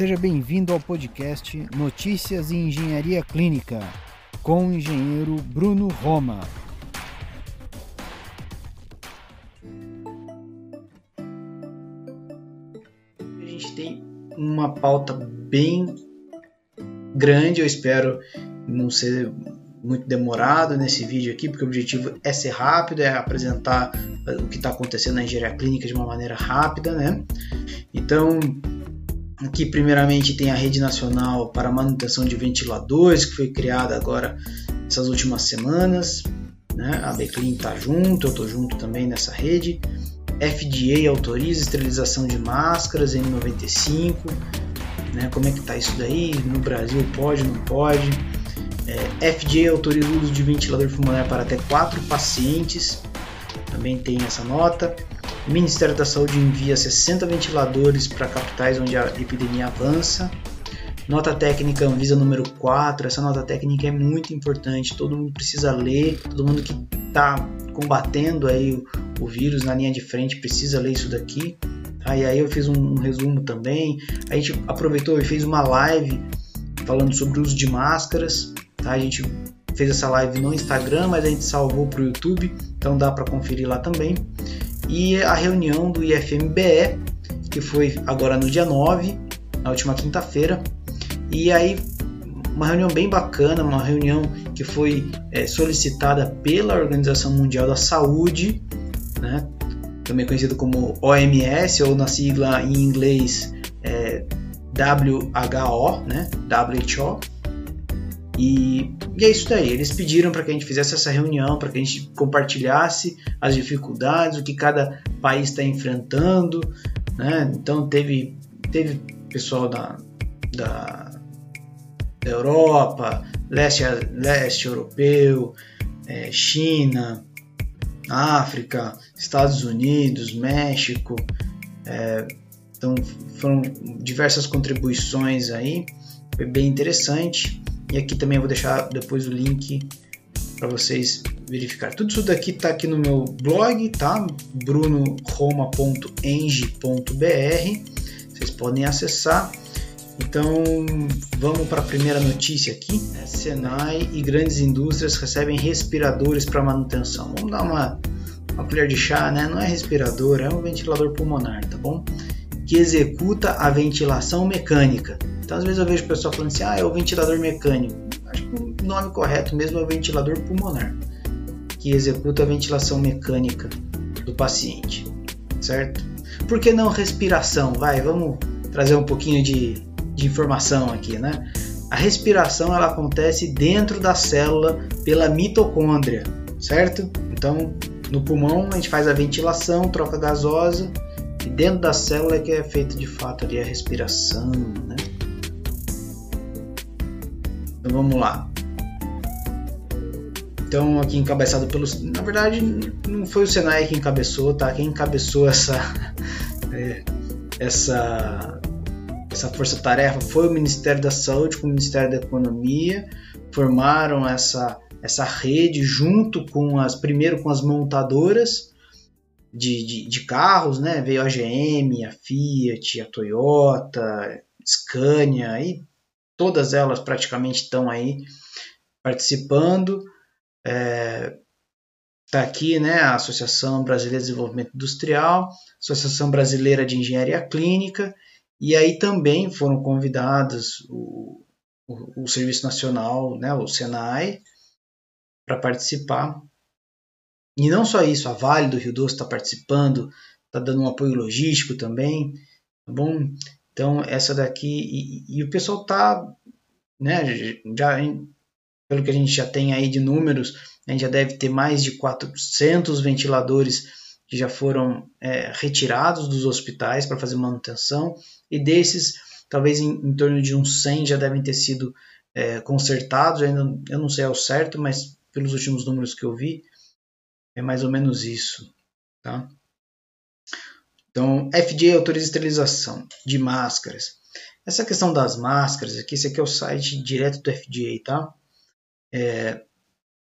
seja bem-vindo ao podcast Notícias em Engenharia Clínica, com o engenheiro Bruno Roma. A gente tem uma pauta bem grande, eu espero não ser muito demorado nesse vídeo aqui, porque o objetivo é ser rápido, é apresentar o que está acontecendo na engenharia clínica de uma maneira rápida, né? Então, aqui primeiramente tem a Rede Nacional para Manutenção de Ventiladores, que foi criada agora essas últimas semanas, né? A Beclean está junto, eu estou junto também nessa rede. FDA autoriza esterilização de máscaras N95, né? Como é que tá isso daí? No Brasil pode, não pode? É, FDA autoriza o uso de ventilador pulmonar para até quatro pacientes. Também tem essa nota. O Ministério da Saúde envia 60 ventiladores para capitais onde a epidemia avança. Nota técnica Anvisa número 4. Essa nota técnica é muito importante. Todo mundo precisa ler. Todo mundo que está combatendo aí o, o, vírus na linha de frente precisa ler isso daqui. Aí, aí eu fiz um, um resumo também. A gente aproveitou e fez uma live falando sobre o uso de máscaras. Tá? A gente fez essa live no Instagram, mas a gente salvou para o YouTube, então dá para conferir lá também. E a reunião do IFMBE, que foi agora no dia 9, na última quinta-feira. E aí, uma reunião bem bacana, uma reunião que foi é, solicitada pela Organização Mundial da Saúde, né? também conhecido como OMS, ou na sigla em inglês é, WHO, né? WHO e, e, é isso daí. Eles pediram para que a gente fizesse essa reunião, para que a gente compartilhasse as dificuldades, o que cada país está enfrentando. Né? Então teve, teve pessoal da, da, Europa, leste, leste europeu, é, China, África, Estados Unidos, México. É, então foram diversas contribuições aí, foi bem interessante. E aqui também eu vou deixar depois o link para vocês verificar. Tudo isso daqui está aqui no meu blog, tá? brunoroma.eng.br. Vocês podem acessar. Então, vamos para a primeira notícia aqui. Senai e grandes indústrias recebem respiradores para manutenção. Vamos dar uma, uma colher de chá, né? Não é respirador, é um ventilador pulmonar, tá bom? Que executa a ventilação mecânica. Então, às vezes eu vejo o pessoal falando assim, ah, é o ventilador mecânico. Acho que o nome correto mesmo é o ventilador pulmonar, que executa a ventilação mecânica do paciente, certo? Por que não respiração? Vai, vamos trazer um pouquinho de, de informação aqui, né? A respiração ela acontece dentro da célula pela mitocôndria, certo? Então, no pulmão a gente faz a ventilação, troca gasosa, e dentro da célula é que é feita de fato ali a respiração, né? Então vamos lá. Então aqui encabeçado pelos, na verdade não foi o Senai que encabeçou, tá? Quem encabeçou essa é, essa essa força-tarefa foi o Ministério da Saúde com o Ministério da Economia, formaram essa essa rede junto com as primeiro com as montadoras de, de, de carros, né? Veio a GM, a Fiat, a Toyota, Scania e todas elas praticamente estão aí participando. Está é, tá aqui né, a Associação Brasileira de Desenvolvimento Industrial, Associação Brasileira de Engenharia Clínica, e aí também foram convidados o, o, o Serviço Nacional, né, o SENAI, para participar. E não só isso, a Vale do Rio Doce está participando, está dando um apoio logístico também, tá bom? Então, essa daqui, e, e o pessoal tá, né, já, pelo que a gente já tem aí de números, a gente já deve ter mais de 400 ventiladores que já foram é, retirados dos hospitais para fazer manutenção, e desses, talvez em, em, torno de uns 100 já devem ter sido é, consertados, ainda, eu não sei ao certo, mas pelos últimos números que eu vi, é mais ou menos isso, tá? Então, FDA autoriza esterilização de máscaras. Essa questão das máscaras aqui, esse aqui é o site direto do FDA, tá? É,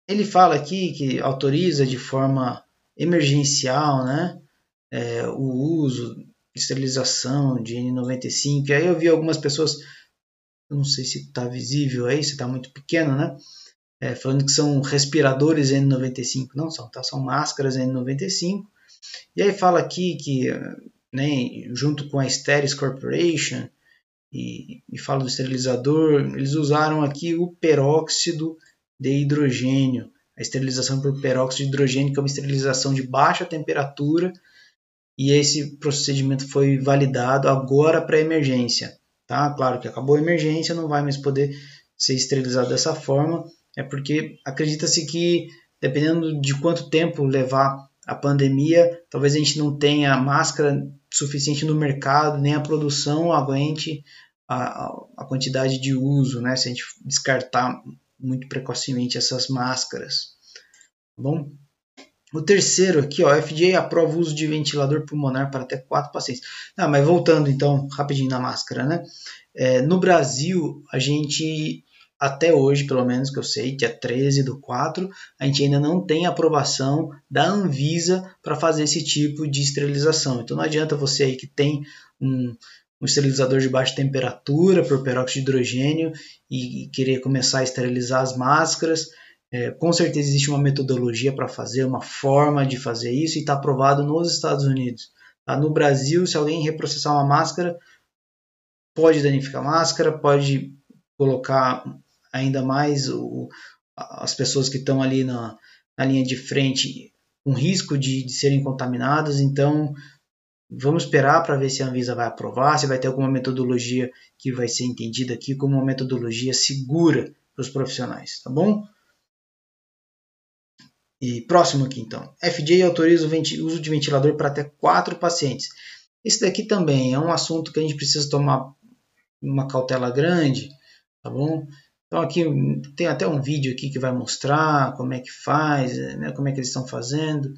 ele fala aqui que autoriza de forma emergencial, né, é, o uso esterilização de N95. E aí eu vi algumas pessoas, não sei se está visível aí, se está muito pequeno, né? É, falando que são respiradores N95. Não são, tá? São máscaras N95. E aí fala aqui que, né, junto com a Steris Corporation, e, e fala do esterilizador, eles usaram aqui o peróxido de hidrogênio. A esterilização por peróxido de hidrogênio, que é uma esterilização de baixa temperatura, e esse procedimento foi validado agora para emergência. Tá? Claro que acabou a emergência, não vai mais poder ser esterilizado dessa forma, é porque acredita-se que, dependendo de quanto tempo levar a pandemia, talvez a gente não tenha máscara suficiente no mercado, nem a produção aguente a, a quantidade de uso, né? Se a gente descartar muito precocemente essas máscaras. Tá bom? O terceiro aqui, ó, FDA aprova o uso de ventilador pulmonar para até quatro pacientes. Ah, mas voltando então rapidinho na máscara, né? É, no Brasil, a gente, até hoje, pelo menos que eu sei, dia 13 do 4, a gente ainda não tem aprovação da Anvisa para fazer esse tipo de esterilização. Então não adianta você aí que tem um, um esterilizador de baixa temperatura por peróxido de hidrogênio e, e querer começar a esterilizar as máscaras. É, com certeza existe uma metodologia para fazer, uma forma de fazer isso e está aprovado nos Estados Unidos. Tá? No Brasil, se alguém reprocessar uma máscara, pode danificar a máscara, pode colocar ainda mais o, as pessoas que estão ali na, na, linha de frente com risco de, de serem contaminadas. Então, Vamos esperar para ver se a Anvisa vai aprovar, se vai ter alguma metodologia que vai ser entendida aqui como uma metodologia segura para os profissionais, tá bom? E próximo aqui então. FDA autoriza o uso de ventilador para até quatro pacientes. Esse daqui também é um assunto que a gente precisa tomar uma cautela grande, tá bom? Então aqui tem até um vídeo aqui que vai mostrar como é que faz, né, como é que eles estão fazendo.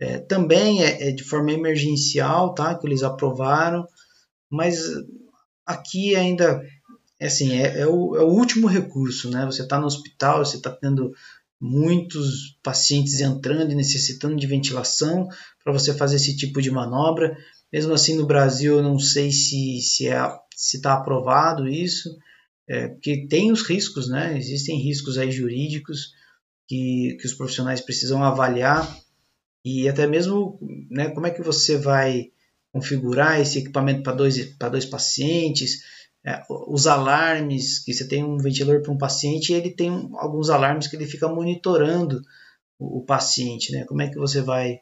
É, também é, é, de forma emergencial, tá? Que eles aprovaram, mas aqui ainda é assim é, é, o, é o, último recurso, né? Você está no hospital, você está tendo muitos pacientes entrando e necessitando de ventilação para você fazer esse tipo de manobra. Mesmo assim, no Brasil, eu não sei se se é, está aprovado isso, é, porque tem os riscos, né? Existem riscos aí jurídicos que, que os profissionais precisam avaliar e até mesmo né, como é que você vai configurar esse equipamento para dois, para dois pacientes, é, os alarmes, que você tem um ventilador para um paciente ele tem alguns alarmes que ele fica monitorando o, o paciente, né? Como é que você vai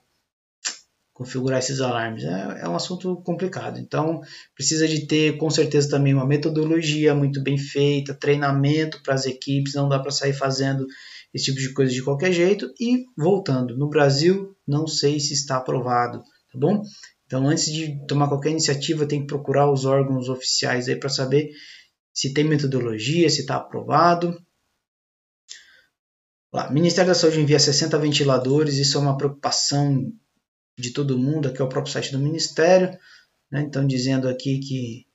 configurar esses alarmes? É, é um assunto complicado, então precisa de ter com certeza também uma metodologia muito bem feita, treinamento para as equipes, não dá para sair fazendo esse tipo de coisa de qualquer jeito. E voltando, no Brasil, não sei se está aprovado, tá bom? Então, antes de tomar qualquer iniciativa, tem que procurar os órgãos oficiais aí para saber se tem metodologia, se está aprovado. Lá, Ministério da Saúde envia 60 ventiladores, isso é uma preocupação de todo mundo, aqui é o próprio site do Ministério. Né? Então, dizendo aqui que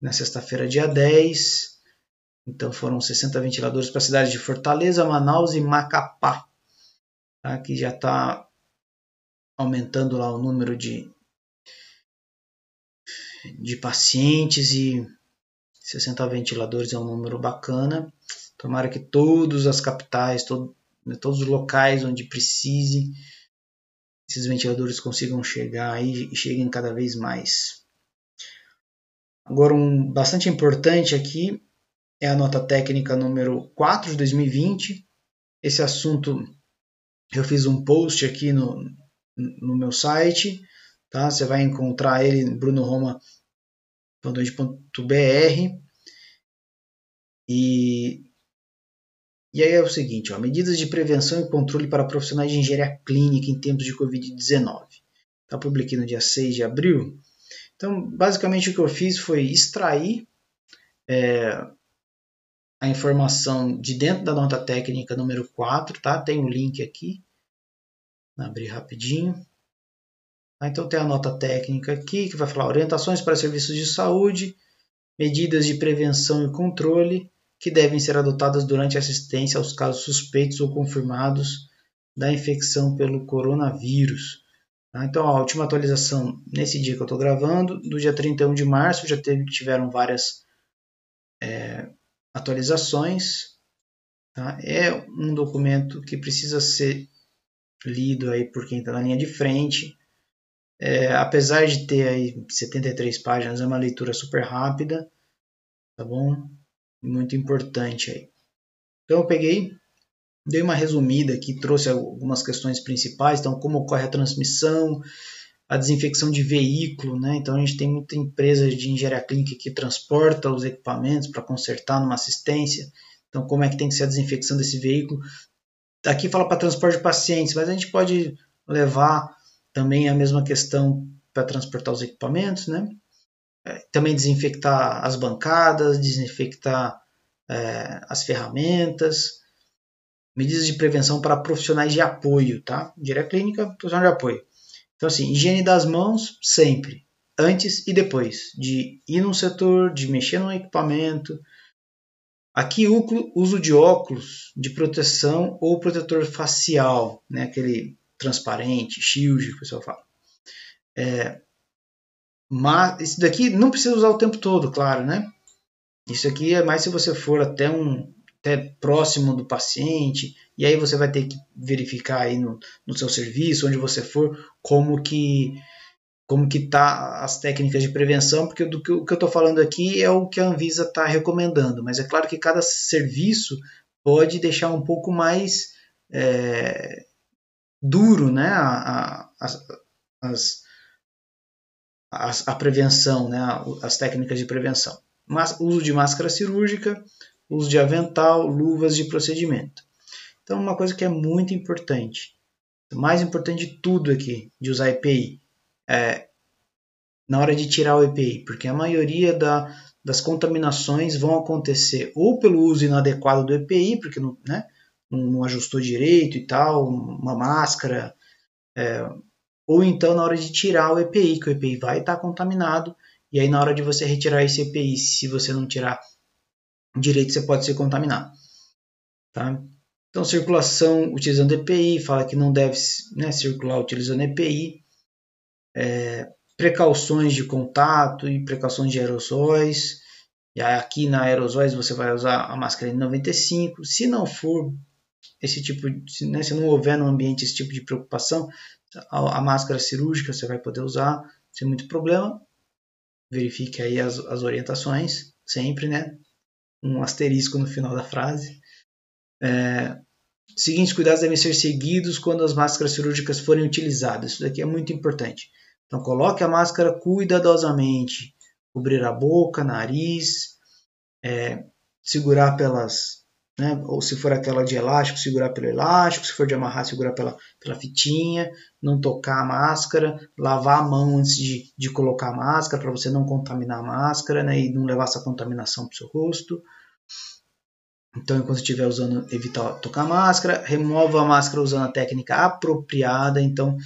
na sexta-feira, dia 10, então foram 60 ventiladores para as cidades de Fortaleza, Manaus e Macapá, tá? que já está aumentando lá o número de, de pacientes e 60 ventiladores é um número bacana. Tomara que todas as capitais, todo, né, todos os locais onde precise, esses ventiladores consigam chegar aí e cheguem cada vez mais. Agora, um bastante importante aqui é a nota técnica número 4 de 2020. Esse assunto eu fiz um post aqui no, no meu site, tá? Você vai encontrar ele brunoroma.br e e aí é o seguinte, ó, medidas de prevenção e controle para profissionais de engenharia clínica em tempos de Covid-19. Tá publiquei no dia 6 de abril. Então, basicamente o que eu fiz foi extrair é, a informação de dentro da nota técnica número 4, tá? Tem o um link aqui. Vou abrir rapidinho. Tá? Então tem a nota técnica aqui que vai falar orientações para serviços de saúde, medidas de prevenção e controle que devem ser adotadas durante a assistência aos casos suspeitos ou confirmados da infecção pelo coronavírus. Tá? Então, a última atualização nesse dia que eu estou gravando, do dia 31 de março, já teve, tiveram várias é, atualizações. Tá? É um documento que precisa ser lido aí por quem está na linha de frente. É, apesar de ter aí 73 páginas, é uma leitura super rápida, tá bom? Muito importante aí. Então eu peguei, dei uma resumida aqui, trouxe algumas questões principais, então como ocorre a transmissão, a desinfecção de veículo, né? Então a gente tem muita empresa de engenharia clínica que transporta os equipamentos para consertar numa assistência. Então como é que tem que ser a desinfecção desse veículo? Aqui fala para transporte de pacientes, mas a gente pode levar também a mesma questão para transportar os equipamentos, né? É, também desinfectar as bancadas, desinfectar é, as ferramentas, medidas de prevenção para profissionais de apoio, tá? Engenharia clínica, profissional de apoio. Então, assim, higiene das mãos sempre, antes e depois de ir num setor, de mexer no equipamento. Aqui, uso de óculos de proteção ou protetor facial, né? Aquele transparente, shield, que o pessoal fala. É, mas isso daqui não precisa usar o tempo todo, claro, né? Isso aqui é mais se você for até um até próximo do paciente e aí você vai ter que verificar aí no, no seu serviço, onde você for, como que como que tá as técnicas de prevenção, porque do que, o que eu estou falando aqui é o que a Anvisa está recomendando, mas é claro que cada serviço pode deixar um pouco mais é, duro né, a, a, as, as, a prevenção, né, as técnicas de prevenção. Mas uso de máscara cirúrgica, uso de avental, luvas de procedimento. Então, uma coisa que é muito importante, mais importante de tudo aqui, de usar EPI, é na hora de tirar o EPI, porque a maioria da, das contaminações vão acontecer ou pelo uso inadequado do EPI, porque não, né, não, ajustou direito e tal, uma máscara, é, ou então na hora de tirar o EPI, que o EPI vai estar contaminado, e aí na hora de você retirar esse EPI, se você não tirar direito, você pode ser contaminado. Tá? Então, circulação utilizando EPI, fala que não deve né, circular utilizando EPI. É, precauções de contato e precauções de aerossóis. E aqui na aerosóis você vai usar a máscara N95. Se não for esse tipo, de, né, se não houver no ambiente esse tipo de preocupação, a, a, máscara cirúrgica você vai poder usar sem muito problema. Verifique aí as, as orientações, sempre, né? Um asterisco no final da frase. É, seguintes cuidados devem ser seguidos quando as máscaras cirúrgicas forem utilizadas. Isso daqui é muito importante. Então, coloque a máscara cuidadosamente, cobrir a boca, nariz, é, segurar pelas né? Ou se for aquela de elástico, segurar pelo elástico, se for de amarrar, segurar pela, pela fitinha, não tocar a máscara, lavar a mão antes de, de colocar a máscara para você não contaminar a máscara né? e não levar essa contaminação para o seu rosto. Então, enquanto estiver usando, evitar tocar a máscara, remova a máscara usando a técnica apropriada. Então,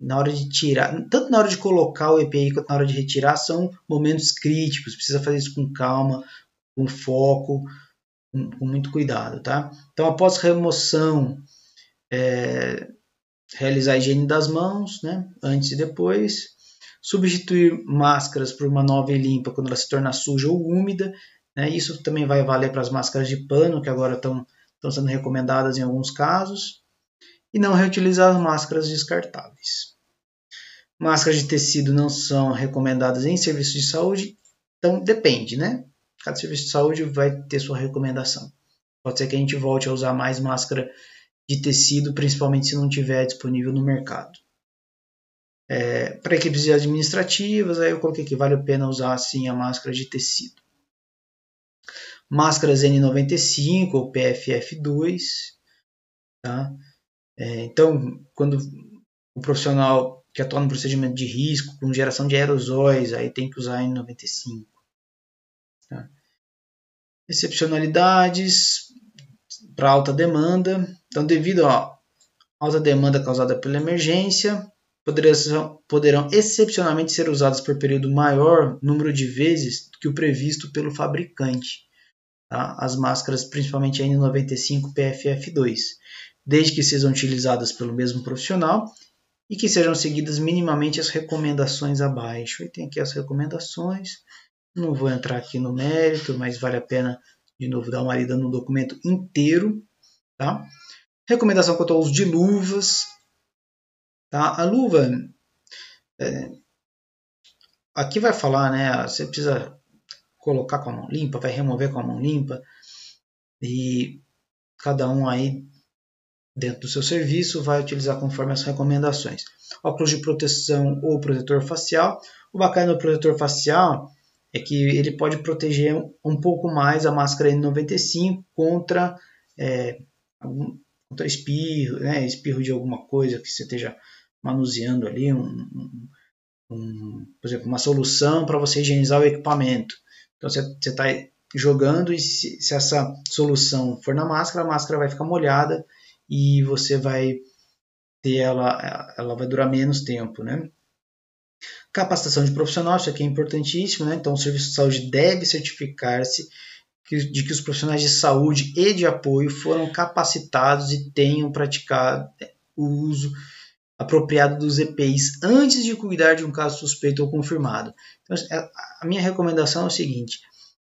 na hora de tirar, tanto na hora de colocar o EPI quanto na hora de retirar, são momentos críticos. Precisa fazer isso com calma, com foco com, muito cuidado, tá? Então, após remoção, é, realizar a higiene das mãos, né? Antes e depois. Substituir máscaras por uma nova e limpa quando ela se torna suja ou úmida. Né? Isso também vai valer para as máscaras de pano, que agora estão sendo recomendadas em alguns casos. E não reutilizar as máscaras descartáveis. Máscaras de tecido não são recomendadas em serviços de saúde, então depende, né? Cada serviço de saúde vai ter sua recomendação. Pode ser que a gente volte a usar mais máscara de tecido, principalmente se não tiver disponível no mercado. É, para equipes administrativas, aí eu coloquei que vale a pena usar assim a máscara de tecido. Máscaras N95 ou PFF2. Tá? É, então, quando o profissional que atua no procedimento de risco, com geração de aerosóis, aí tem que usar N95. Tá? Excepcionalidades para alta demanda. Então, devido à alta demanda causada pela emergência, poderão, poderão excepcionalmente ser usadas por período maior número de vezes do que o previsto pelo fabricante. Tá? As máscaras, principalmente a N95 PFF2, desde que sejam utilizadas pelo mesmo profissional e que sejam seguidas minimamente as recomendações abaixo. E tem aqui as recomendações. Não vou entrar aqui no mérito, mas vale a pena de novo dar uma lida no documento inteiro, tá? Recomendação quanto ao uso de luvas, tá? A luva é, aqui vai falar, né? Você precisa colocar com a mão limpa, vai remover com a mão limpa e cada um aí dentro do seu serviço vai utilizar conforme as recomendações. Óculos de proteção ou protetor facial. O bacana do protetor facial é que ele pode proteger um pouco mais a máscara N95 contra, é, algum, contra espirro, né, espirro de alguma coisa que você esteja manuseando ali, um, um, por exemplo, uma solução para você higienizar o equipamento. Então você está jogando e se, se essa solução for na máscara, a máscara vai ficar molhada e você vai ter ela, ela vai durar menos tempo, né? Capacitação de profissional, isso aqui é importantíssimo, né? Então o serviço de saúde deve certificar-se de que os profissionais de saúde e de apoio foram capacitados e tenham praticado o uso apropriado dos EPIs antes de cuidar de um caso suspeito ou confirmado. Então, a minha recomendação é o seguinte: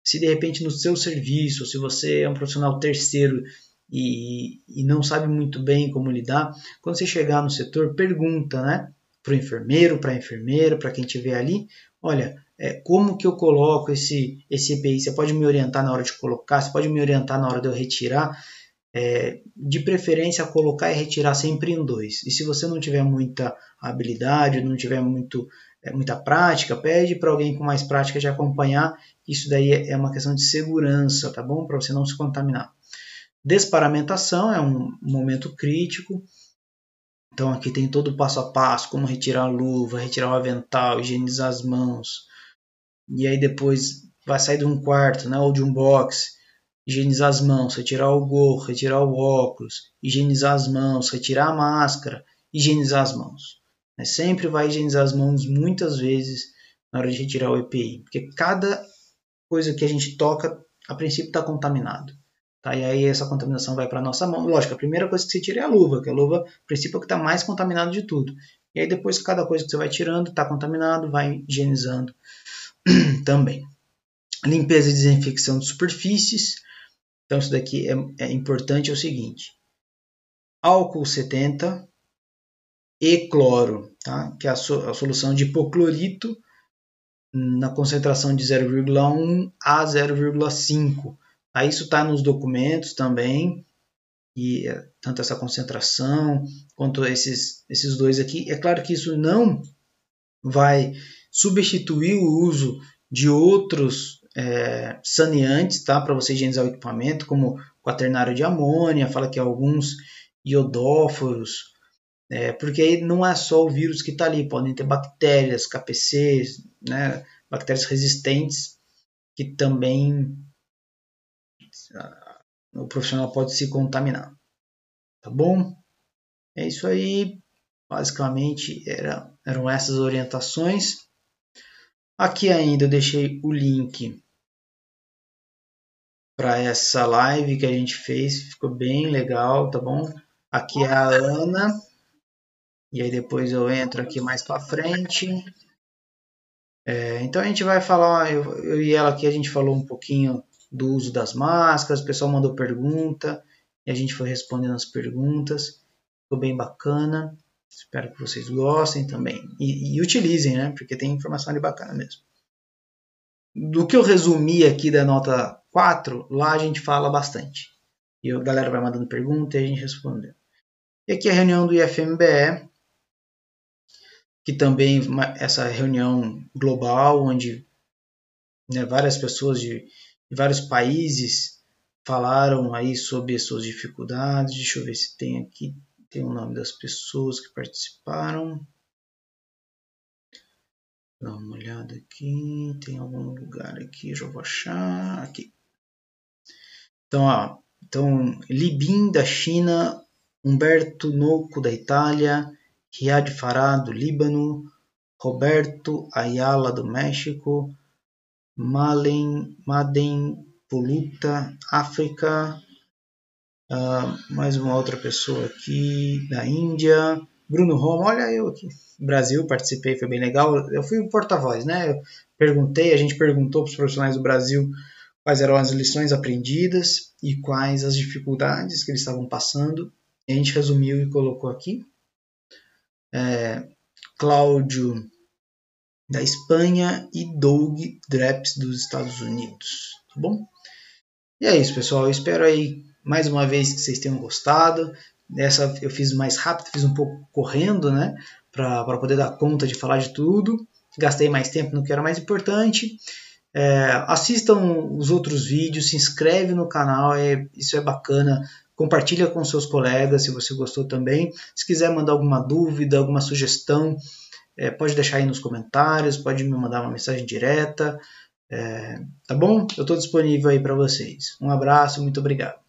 se de repente no seu serviço, se você é um profissional terceiro e, e não sabe muito bem como lidar, quando você chegar no setor, pergunta, né? Para o enfermeiro, para a enfermeira, para quem estiver ali, olha, é, como que eu coloco esse, esse EPI? Você pode me orientar na hora de colocar, você pode me orientar na hora de eu retirar. É, de preferência, colocar e retirar sempre em dois. E se você não tiver muita habilidade, não tiver muito, é, muita prática, pede para alguém com mais prática de acompanhar. Isso daí é uma questão de segurança, tá bom? Para você não se contaminar. Desparamentação é um momento crítico. Então aqui tem todo o passo a passo, como retirar a luva, retirar o avental, higienizar as mãos. E aí depois vai sair de um quarto, né, ou de um box, higienizar as mãos, retirar o gorro, retirar o óculos, higienizar as mãos, retirar a máscara, higienizar as mãos. Sempre vai higienizar as mãos muitas vezes na hora de retirar o EPI, porque cada coisa que a gente toca, a princípio está contaminado. Tá? E aí essa contaminação vai para a nossa mão. Lógico, a primeira coisa que você tira é a luva, que a luva, a princípio, é que está mais contaminado de tudo. E aí depois cada coisa que você vai tirando está contaminado, vai higienizando também. Limpeza e desinfecção de superfícies. Então isso daqui é, é importante, é o seguinte. Álcool 70 e cloro, tá? que é a, so, a solução de hipoclorito na concentração de 0,1 a 0,5 Aí isso está nos documentos também, e é, tanto essa concentração quanto esses, esses dois aqui. É claro que isso não vai substituir o uso de outros é, saneantes tá, para você higienizar o equipamento, como quaternário de amônia, fala que alguns iodóforos, é, porque aí não é só o vírus que está ali, podem ter bactérias, KPCs, né, bactérias resistentes que também o profissional pode se contaminar. Tá bom? É isso aí. Basicamente era, eram essas orientações. Aqui ainda eu deixei o link para essa live que a gente fez, ficou bem legal, tá bom? Aqui é a Ana. E aí depois eu entro aqui mais para frente. É, então a gente vai falar, eu, eu, e ela aqui a gente falou um pouquinho do uso das máscaras, o pessoal mandou pergunta e a gente foi respondendo as perguntas. Ficou bem bacana. Espero que vocês gostem também e, e utilizem, né? Porque tem informação ali bacana mesmo. Do que eu resumi aqui da nota 4, lá a gente fala bastante. E a galera vai mandando pergunta e a gente responde. E aqui a reunião do IFMBE, que também essa reunião global, onde né, várias pessoas de vários países falaram aí sobre as suas dificuldades. Deixa eu ver se tem aqui tem o nome das pessoas que participaram. Dá uma olhada aqui, tem algum lugar aqui, já vou achar aqui. Então, ó, então Libin da China, Humberto Noco da Itália, Riad Farah do Líbano, Roberto Ayala do México, Malen, Maden Poluta, África, uh, mais uma outra pessoa aqui da Índia, Bruno Roma, olha eu aqui, Brasil, participei, foi bem legal. Eu fui o porta-voz, né? Eu perguntei, a gente perguntou para os profissionais do Brasil quais eram as lições aprendidas e quais as dificuldades que eles estavam passando. a gente resumiu e colocou aqui. É, Cláudio da Espanha e Doug Dreps dos Estados Unidos, tá bom? E é isso, pessoal. Eu espero aí mais uma vez que vocês tenham gostado. Essa eu fiz mais rápido, fiz um pouco correndo, né? Para poder dar conta de falar de tudo. Gastei mais tempo no que era mais importante. É, assistam os outros vídeos, se inscreve no canal, é, isso é bacana. Compartilha com seus colegas se você gostou também. Se quiser mandar alguma dúvida, alguma sugestão, é, pode deixar aí nos comentários, pode me mandar uma mensagem direta. É, tá bom? Eu estou disponível aí para vocês. Um abraço, muito obrigado.